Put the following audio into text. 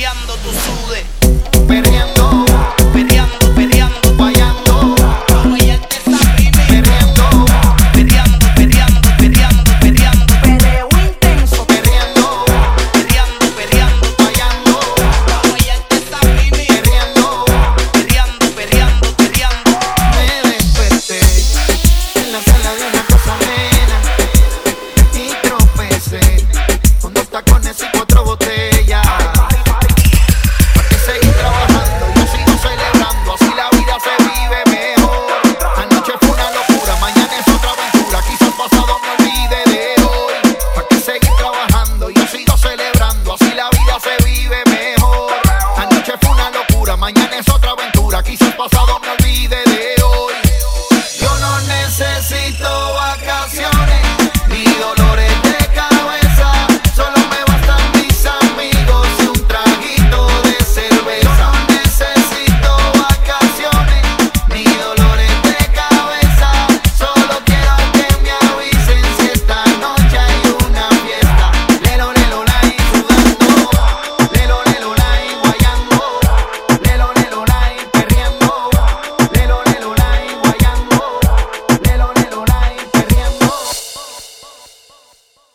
perreando tú sudes. Perreando, perreando, perreando, guayando. Intenso. Me desperté en la sala de una y tropecé con dos tacones y cuatro botellas. Necesito vacaciones.